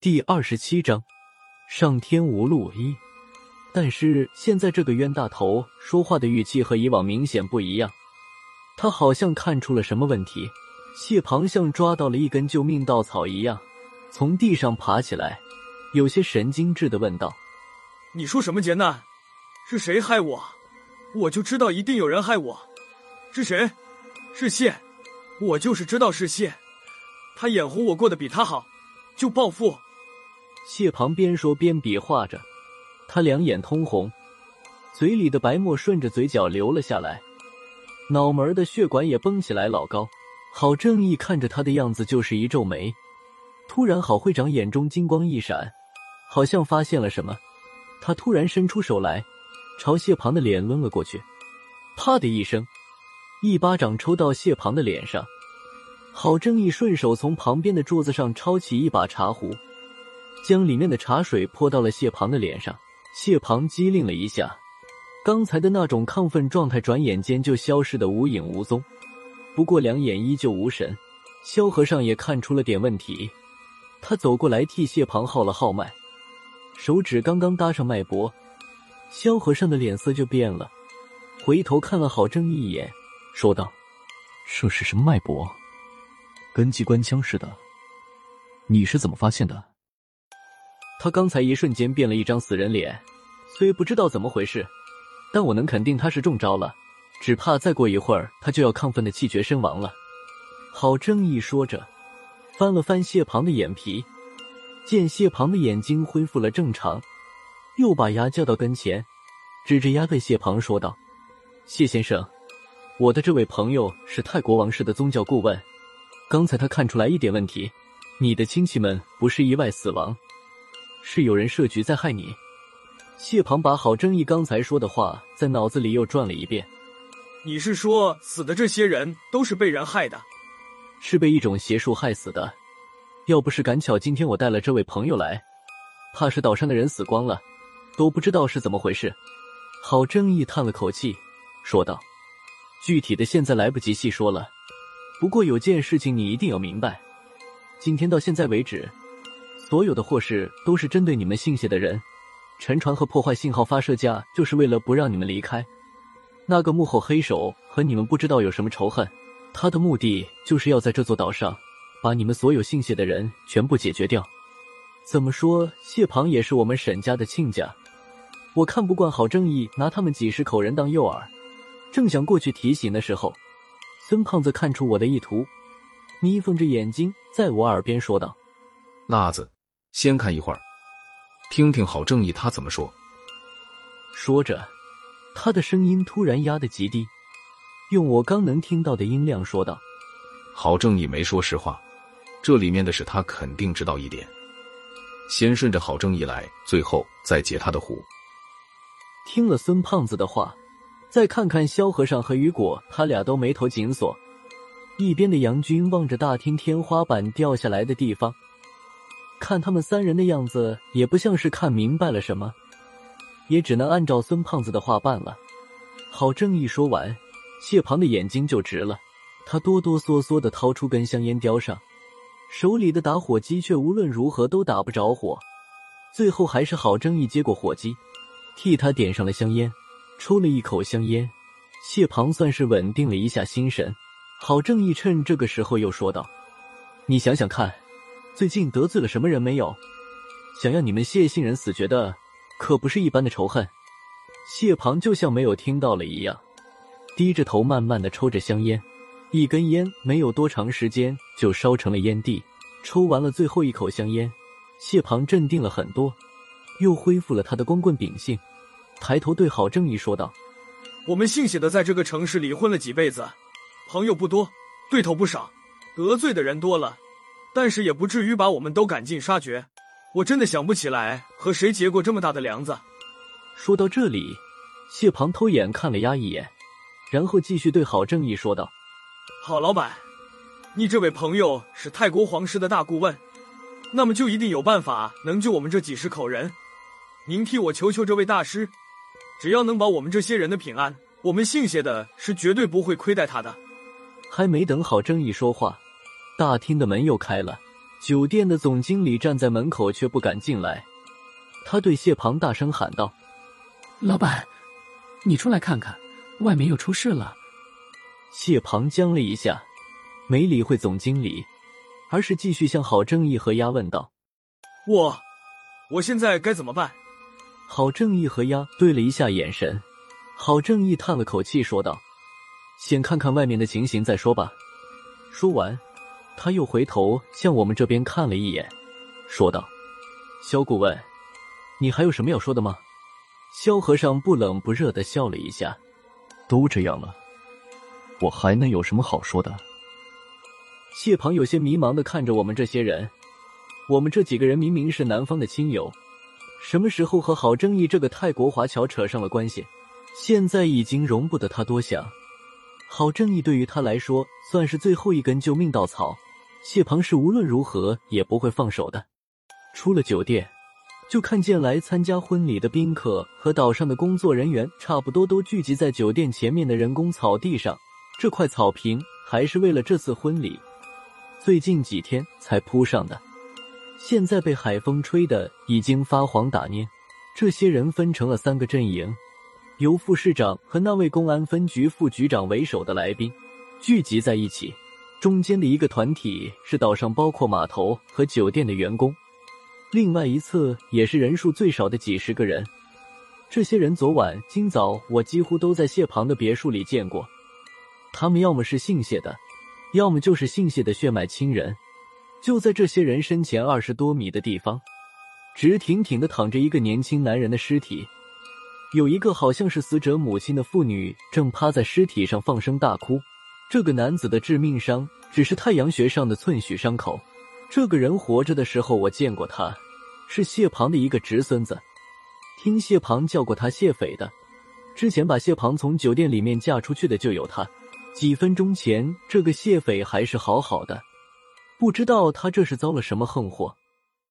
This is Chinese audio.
第二十七章上天无路一。但是现在这个冤大头说话的语气和以往明显不一样，他好像看出了什么问题。谢庞像抓到了一根救命稻草一样，从地上爬起来，有些神经质的问道：“你说什么劫难？是谁害我？我就知道一定有人害我。是谁？是谢。我就是知道是谢。他眼红我过得比他好，就报复。”谢庞边说边比划着，他两眼通红，嘴里的白沫顺着嘴角流了下来，脑门的血管也绷起来老高。郝正义看着他的样子就是一皱眉，突然郝会长眼中金光一闪，好像发现了什么，他突然伸出手来，朝谢庞的脸抡了过去，啪的一声，一巴掌抽到谢庞的脸上。郝正义顺手从旁边的桌子上抄起一把茶壶。将里面的茶水泼到了谢庞的脸上，谢庞机灵了一下，刚才的那种亢奋状态转眼间就消失的无影无踪。不过两眼依旧无神。萧和尚也看出了点问题，他走过来替谢庞号了号脉，手指刚刚搭上脉搏，萧和尚的脸色就变了，回头看了郝正一眼，说道：“这是什么脉搏？跟机关枪似的。你是怎么发现的？”他刚才一瞬间变了一张死人脸，虽不知道怎么回事，但我能肯定他是中招了，只怕再过一会儿他就要亢奋的气绝身亡了。郝正义说着，翻了翻谢庞的眼皮，见谢庞的眼睛恢复了正常，又把牙叫到跟前，指着牙对谢庞说道：“谢先生，我的这位朋友是泰国王室的宗教顾问，刚才他看出来一点问题，你的亲戚们不是意外死亡。”是有人设局在害你。谢庞把郝正义刚才说的话在脑子里又转了一遍。你是说死的这些人都是被人害的？是被一种邪术害死的。要不是赶巧今天我带了这位朋友来，怕是岛上的人死光了，都不知道是怎么回事。郝正义叹了口气，说道：“具体的现在来不及细说了。不过有件事情你一定要明白，今天到现在为止。”所有的祸事都是针对你们姓谢的人，沉船和破坏信号发射架，就是为了不让你们离开。那个幕后黑手和你们不知道有什么仇恨，他的目的就是要在这座岛上把你们所有姓谢的人全部解决掉。怎么说，谢庞也是我们沈家的亲家，我看不惯郝正义拿他们几十口人当诱饵。正想过去提醒的时候，孙胖子看出我的意图，眯缝着眼睛在我耳边说道：“辣子。”先看一会儿，听听郝正义他怎么说。说着，他的声音突然压得极低，用我刚能听到的音量说道：“郝正义没说实话，这里面的事他肯定知道一点。先顺着郝正义来，最后再解他的壶。”听了孙胖子的话，再看看萧和尚和雨果，他俩都眉头紧锁。一边的杨军望着大厅天花板掉下来的地方。看他们三人的样子，也不像是看明白了什么，也只能按照孙胖子的话办了。郝正义说完，谢庞的眼睛就直了，他哆哆嗦嗦的掏出根香烟叼上，手里的打火机却无论如何都打不着火，最后还是郝正义接过火机，替他点上了香烟，抽了一口香烟，谢庞算是稳定了一下心神。郝正义趁这个时候又说道：“你想想看。”最近得罪了什么人没有？想要你们谢姓人死绝的，可不是一般的仇恨。谢庞就像没有听到了一样，低着头慢慢的抽着香烟，一根烟没有多长时间就烧成了烟蒂。抽完了最后一口香烟，谢庞镇定了很多，又恢复了他的光棍秉性，抬头对郝正义说道：“我们姓谢的在这个城市里混了几辈子，朋友不多，对头不少，得罪的人多了。”但是也不至于把我们都赶尽杀绝，我真的想不起来和谁结过这么大的梁子。说到这里，谢庞偷眼看了丫一眼，然后继续对郝正义说道：“郝老板，你这位朋友是泰国皇室的大顾问，那么就一定有办法能救我们这几十口人。您替我求求这位大师，只要能保我们这些人的平安，我们姓谢的是绝对不会亏待他的。”还没等郝正义说话。大厅的门又开了，酒店的总经理站在门口，却不敢进来。他对谢庞大声喊道：“老板，你出来看看，外面又出事了。”谢庞僵了一下，没理会总经理，而是继续向郝正义和丫问道：“我，我现在该怎么办？”郝正义和丫对了一下眼神，郝正义叹了口气说道：“先看看外面的情形再说吧。”说完，他又回头向我们这边看了一眼，说道：“萧顾问，你还有什么要说的吗？”萧和尚不冷不热的笑了一下：“都这样了，我还能有什么好说的？”谢庞有些迷茫的看着我们这些人，我们这几个人明明是南方的亲友。什么时候和郝正义这个泰国华侨扯上了关系？现在已经容不得他多想。郝正义对于他来说算是最后一根救命稻草，谢庞是无论如何也不会放手的。出了酒店，就看见来参加婚礼的宾客和岛上的工作人员差不多都聚集在酒店前面的人工草地上。这块草坪还是为了这次婚礼最近几天才铺上的。现在被海风吹的已经发黄打蔫，这些人分成了三个阵营，由副市长和那位公安分局副局长为首的来宾聚集在一起。中间的一个团体是岛上包括码头和酒店的员工，另外一侧也是人数最少的几十个人。这些人昨晚、今早我几乎都在谢旁的别墅里见过，他们要么是姓谢的，要么就是姓谢的血脉亲人。就在这些人身前二十多米的地方，直挺挺的躺着一个年轻男人的尸体，有一个好像是死者母亲的妇女正趴在尸体上放声大哭。这个男子的致命伤只是太阳穴上的寸许伤口。这个人活着的时候我见过他，是谢庞的一个侄孙子，听谢庞叫过他谢匪的。之前把谢庞从酒店里面嫁出去的就有他。几分钟前，这个谢匪还是好好的。不知道他这是遭了什么横祸。